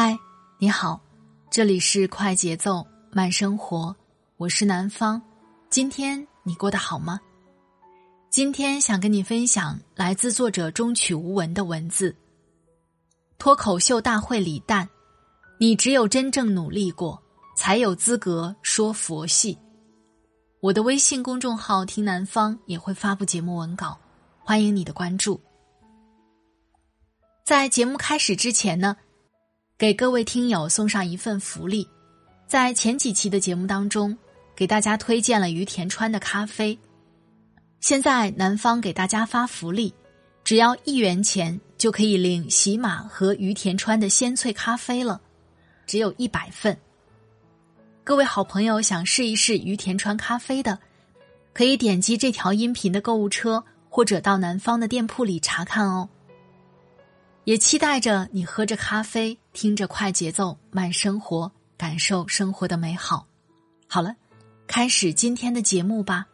嗨，你好，这里是快节奏慢生活，我是南方。今天你过得好吗？今天想跟你分享来自作者中曲无闻的文字。脱口秀大会李诞，你只有真正努力过。才有资格说佛系。我的微信公众号“听南方”也会发布节目文稿，欢迎你的关注。在节目开始之前呢，给各位听友送上一份福利。在前几期的节目当中，给大家推荐了于田川的咖啡。现在南方给大家发福利，只要一元钱就可以领喜马和于田川的鲜萃咖啡了，只有一百份。各位好朋友想试一试于田川咖啡的，可以点击这条音频的购物车，或者到南方的店铺里查看哦。也期待着你喝着咖啡，听着快节奏慢生活，感受生活的美好。好了，开始今天的节目吧。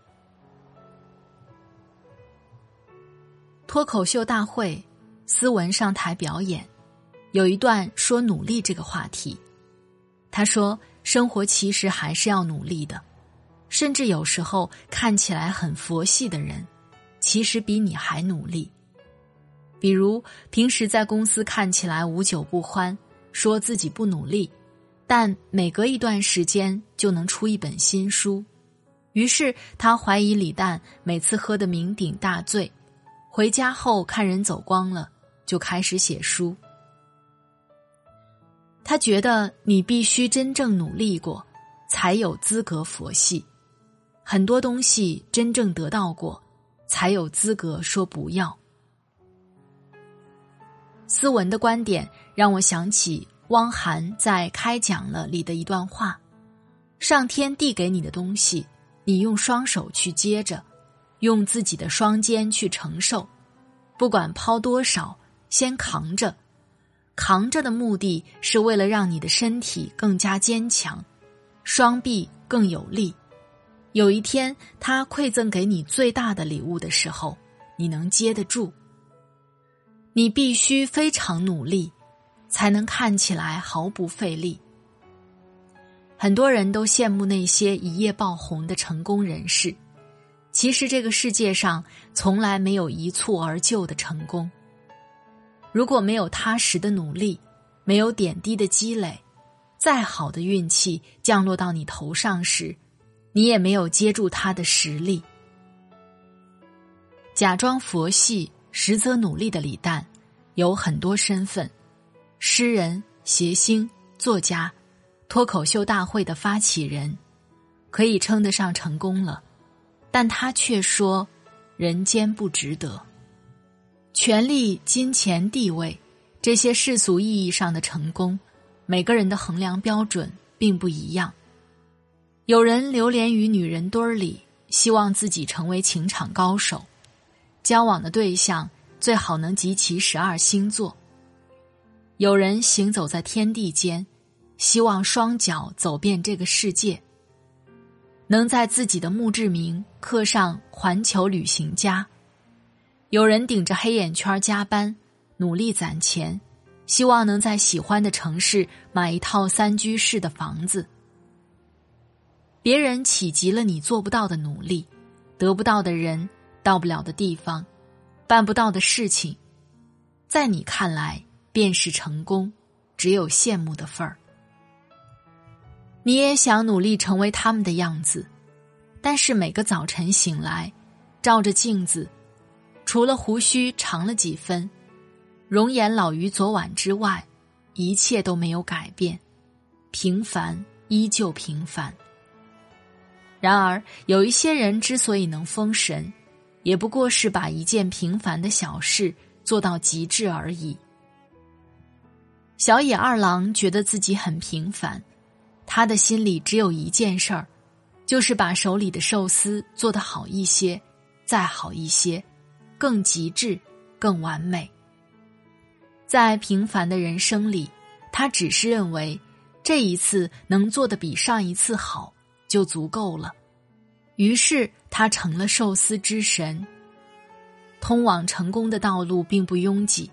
脱口秀大会，斯文上台表演，有一段说努力这个话题，他说。生活其实还是要努力的，甚至有时候看起来很佛系的人，其实比你还努力。比如平时在公司看起来无酒不欢，说自己不努力，但每隔一段时间就能出一本新书。于是他怀疑李诞每次喝得酩酊大醉，回家后看人走光了，就开始写书。他觉得你必须真正努力过，才有资格佛系。很多东西真正得到过，才有资格说不要。斯文的观点让我想起汪涵在《开讲了》里的一段话：上天递给你的东西，你用双手去接着，用自己的双肩去承受，不管抛多少，先扛着。扛着的目的是为了让你的身体更加坚强，双臂更有力。有一天，他馈赠给你最大的礼物的时候，你能接得住。你必须非常努力，才能看起来毫不费力。很多人都羡慕那些一夜爆红的成功人士，其实这个世界上从来没有一蹴而就的成功。如果没有踏实的努力，没有点滴的积累，再好的运气降落到你头上时，你也没有接住它的实力。假装佛系，实则努力的李诞，有很多身份：诗人、谐星、作家、脱口秀大会的发起人，可以称得上成功了。但他却说：“人间不值得。”权力、金钱、地位，这些世俗意义上的成功，每个人的衡量标准并不一样。有人流连于女人堆儿里，希望自己成为情场高手，交往的对象最好能集齐十二星座。有人行走在天地间，希望双脚走遍这个世界，能在自己的墓志铭刻上“环球旅行家”。有人顶着黑眼圈加班，努力攒钱，希望能在喜欢的城市买一套三居室的房子。别人企及了你做不到的努力，得不到的人，到不了的地方，办不到的事情，在你看来便是成功，只有羡慕的份儿。你也想努力成为他们的样子，但是每个早晨醒来，照着镜子。除了胡须长了几分，容颜老于昨晚之外，一切都没有改变，平凡依旧平凡。然而，有一些人之所以能封神，也不过是把一件平凡的小事做到极致而已。小野二郎觉得自己很平凡，他的心里只有一件事儿，就是把手里的寿司做得好一些，再好一些，更极致，更完美。在平凡的人生里，他只是认为，这一次能做的比上一次好就足够了。于是他成了寿司之神。通往成功的道路并不拥挤。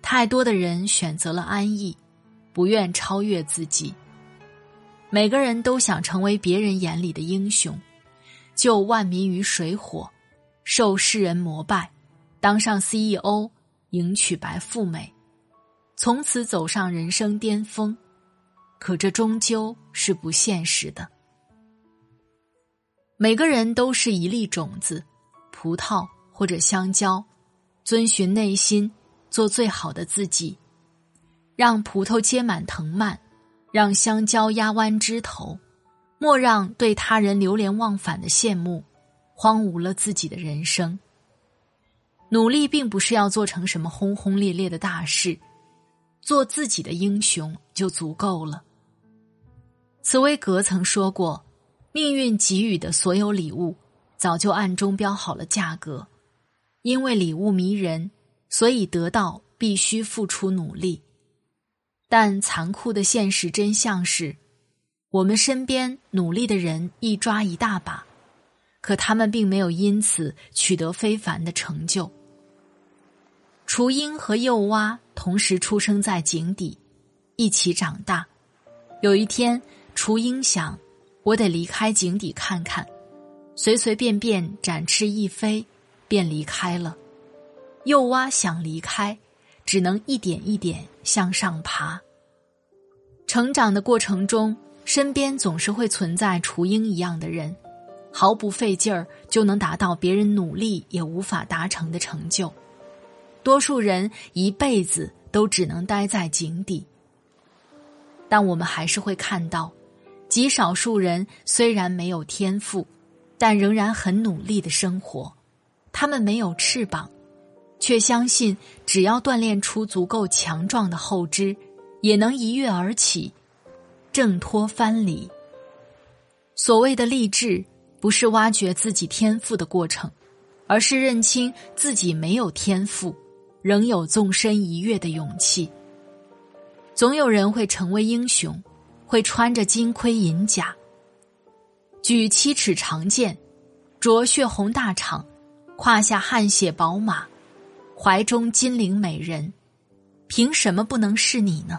太多的人选择了安逸，不愿超越自己。每个人都想成为别人眼里的英雄，救万民于水火，受世人膜拜，当上 CEO，迎娶白富美，从此走上人生巅峰。可这终究是不现实的。每个人都是一粒种子，葡萄或者香蕉，遵循内心。做最好的自己，让葡萄结满藤蔓，让香蕉压弯枝头，莫让对他人流连忘返的羡慕，荒芜了自己的人生。努力并不是要做成什么轰轰烈烈的大事，做自己的英雄就足够了。茨威格曾说过：“命运给予的所有礼物，早就暗中标好了价格，因为礼物迷人。”所以得到必须付出努力，但残酷的现实真相是，我们身边努力的人一抓一大把，可他们并没有因此取得非凡的成就。雏鹰和幼蛙同时出生在井底，一起长大。有一天，雏鹰想：“我得离开井底看看。”随随便便展翅一飞，便离开了。幼蛙想离开，只能一点一点向上爬。成长的过程中，身边总是会存在雏鹰一样的人，毫不费劲儿就能达到别人努力也无法达成的成就。多数人一辈子都只能待在井底，但我们还是会看到，极少数人虽然没有天赋，但仍然很努力的生活。他们没有翅膀。却相信，只要锻炼出足够强壮的后肢，也能一跃而起，挣脱藩篱。所谓的励志，不是挖掘自己天赋的过程，而是认清自己没有天赋，仍有纵身一跃的勇气。总有人会成为英雄，会穿着金盔银甲，举七尺长剑，着血红大氅，胯下汗血宝马。怀中金陵美人，凭什么不能是你呢？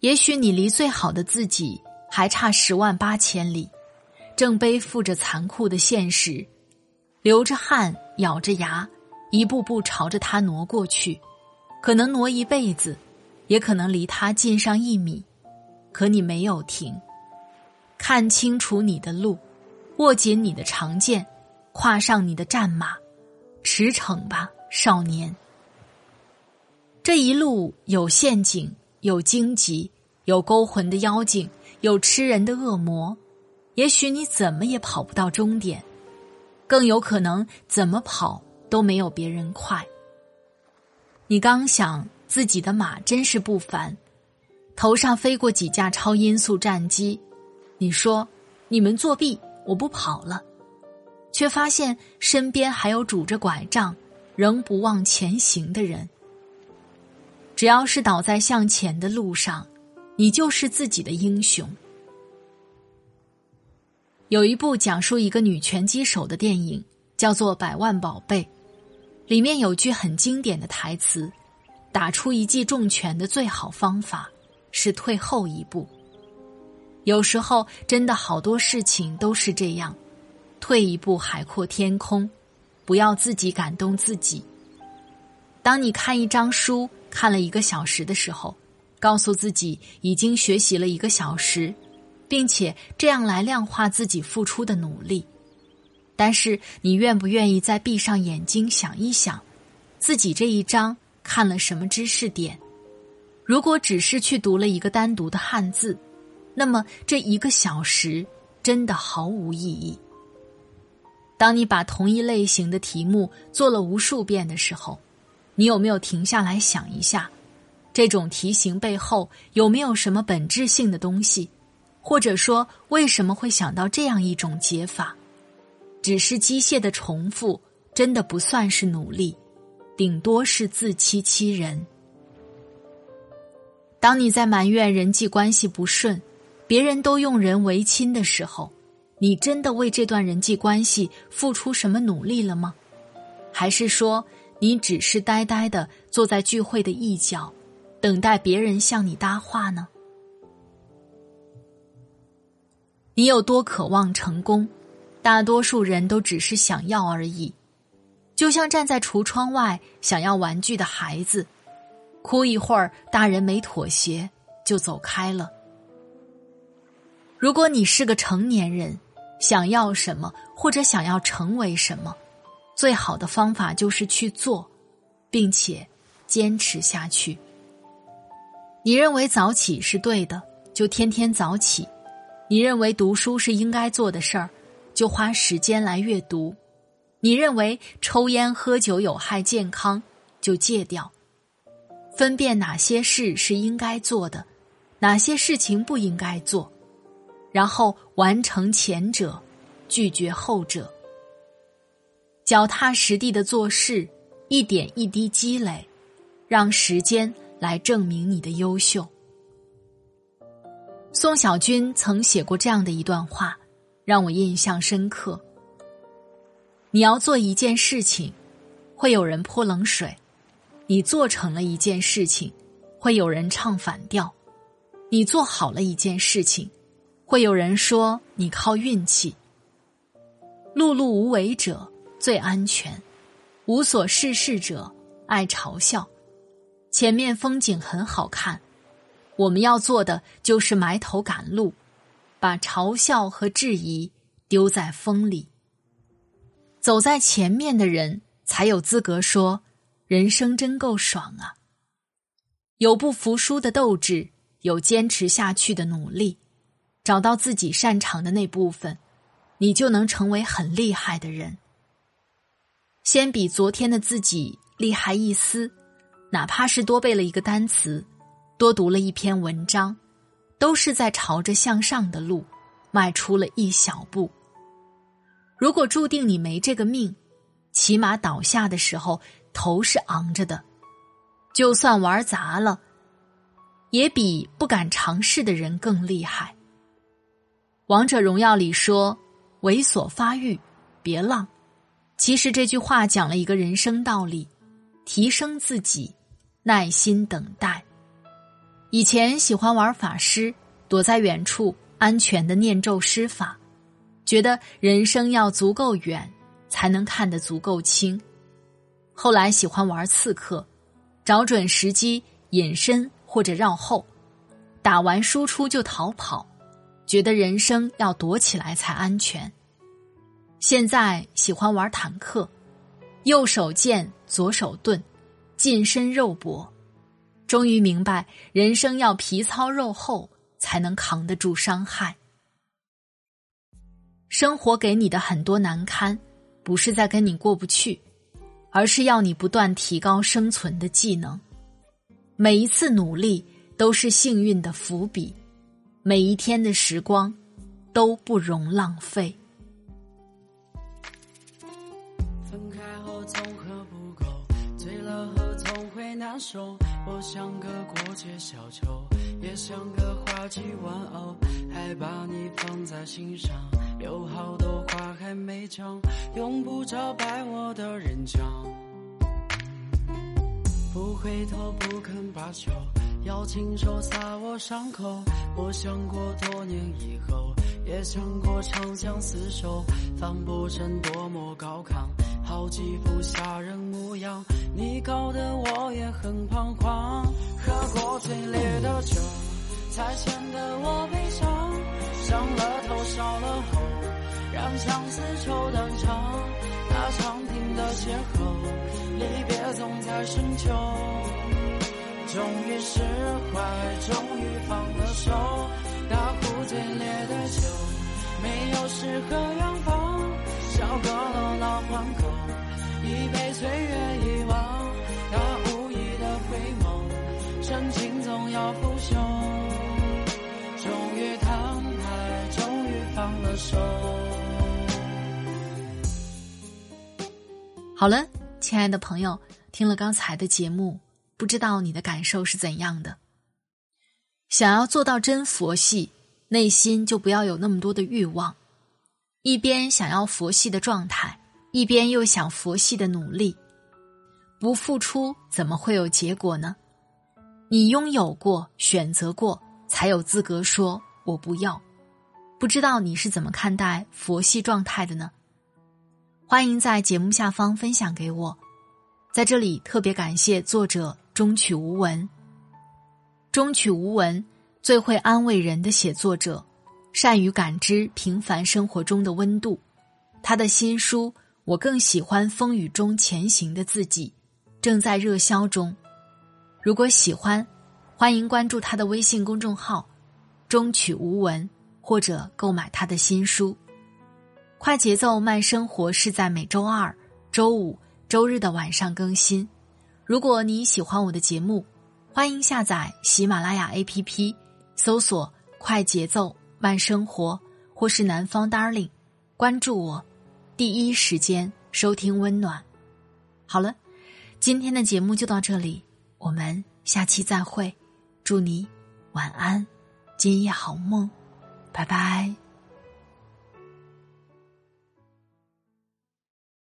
也许你离最好的自己还差十万八千里，正背负着残酷的现实，流着汗，咬着牙，一步步朝着他挪过去，可能挪一辈子，也可能离他近上一米，可你没有停，看清楚你的路，握紧你的长剑，跨上你的战马，驰骋吧。少年，这一路有陷阱，有荆棘，有勾魂的妖精，有吃人的恶魔。也许你怎么也跑不到终点，更有可能怎么跑都没有别人快。你刚想自己的马真是不凡，头上飞过几架超音速战机，你说你们作弊，我不跑了，却发现身边还有拄着拐杖。仍不忘前行的人，只要是倒在向前的路上，你就是自己的英雄。有一部讲述一个女拳击手的电影，叫做《百万宝贝》，里面有句很经典的台词：“打出一记重拳的最好方法是退后一步。”有时候，真的好多事情都是这样，退一步海阔天空。不要自己感动自己。当你看一张书看了一个小时的时候，告诉自己已经学习了一个小时，并且这样来量化自己付出的努力。但是，你愿不愿意再闭上眼睛想一想，自己这一章看了什么知识点？如果只是去读了一个单独的汉字，那么这一个小时真的毫无意义。当你把同一类型的题目做了无数遍的时候，你有没有停下来想一下，这种题型背后有没有什么本质性的东西？或者说，为什么会想到这样一种解法？只是机械的重复，真的不算是努力，顶多是自欺欺人。当你在埋怨人际关系不顺，别人都用人为亲的时候。你真的为这段人际关系付出什么努力了吗？还是说你只是呆呆的坐在聚会的一角，等待别人向你搭话呢？你有多渴望成功？大多数人都只是想要而已，就像站在橱窗外想要玩具的孩子，哭一会儿，大人没妥协就走开了。如果你是个成年人。想要什么，或者想要成为什么，最好的方法就是去做，并且坚持下去。你认为早起是对的，就天天早起；你认为读书是应该做的事儿，就花时间来阅读；你认为抽烟喝酒有害健康，就戒掉。分辨哪些事是应该做的，哪些事情不应该做。然后完成前者，拒绝后者。脚踏实地的做事，一点一滴积累，让时间来证明你的优秀。宋小军曾写过这样的一段话，让我印象深刻。你要做一件事情，会有人泼冷水；你做成了一件事情，会有人唱反调；你做好了一件事情。会有人说你靠运气。碌碌无为者最安全，无所事事者爱嘲笑。前面风景很好看，我们要做的就是埋头赶路，把嘲笑和质疑丢在风里。走在前面的人才有资格说人生真够爽啊！有不服输的斗志，有坚持下去的努力。找到自己擅长的那部分，你就能成为很厉害的人。先比昨天的自己厉害一丝，哪怕是多背了一个单词，多读了一篇文章，都是在朝着向上的路迈出了一小步。如果注定你没这个命，起码倒下的时候头是昂着的，就算玩砸了，也比不敢尝试的人更厉害。王者荣耀里说：“猥琐发育，别浪。”其实这句话讲了一个人生道理：提升自己，耐心等待。以前喜欢玩法师，躲在远处安全的念咒施法，觉得人生要足够远，才能看得足够清。后来喜欢玩刺客，找准时机隐身或者绕后，打完输出就逃跑。觉得人生要躲起来才安全。现在喜欢玩坦克，右手剑，左手盾，近身肉搏。终于明白，人生要皮糙肉厚才能扛得住伤害。生活给你的很多难堪，不是在跟你过不去，而是要你不断提高生存的技能。每一次努力都是幸运的伏笔。每一天的时光都不容浪费。分开后总喝不够，醉了喝总会难受。我像个过街小丑，也像个花季玩偶，还把你放在心上。有好多话还没讲，用不着拜我的人讲。不回头，不肯罢休。要亲手擦我伤口，我想过多年以后，也想过长相厮守，反不成多么高亢，好几副吓人模样，你搞得我也很彷徨。喝过最烈的酒，才显得我悲伤，伤了头，烧了喉，让相思愁断肠。那长亭的邂逅，离别总在深秋。终于释怀，终于放了手，大壶最烈的酒，没有诗和远方，小阁楼老换口，已被岁月遗忘。那无意的回眸，深情总要腐朽。手。好了，亲爱的朋友，听了刚才的节目，不知道你的感受是怎样的？想要做到真佛系，内心就不要有那么多的欲望，一边想要佛系的状态，一边又想佛系的努力，不付出怎么会有结果呢？你拥有过，选择过，才有资格说我不要。不知道你是怎么看待佛系状态的呢？欢迎在节目下方分享给我，在这里特别感谢作者中曲无闻。中曲无闻最会安慰人的写作者，善于感知平凡生活中的温度。他的新书《我更喜欢风雨中前行的自己》正在热销中。如果喜欢，欢迎关注他的微信公众号“中曲无闻”，或者购买他的新书。快节奏慢生活是在每周二、周五、周日的晚上更新。如果你喜欢我的节目，欢迎下载喜马拉雅 APP，搜索“快节奏慢生活”或是“南方 Darling”，关注我，第一时间收听温暖。好了，今天的节目就到这里，我们下期再会。祝你晚安，今夜好梦，拜拜。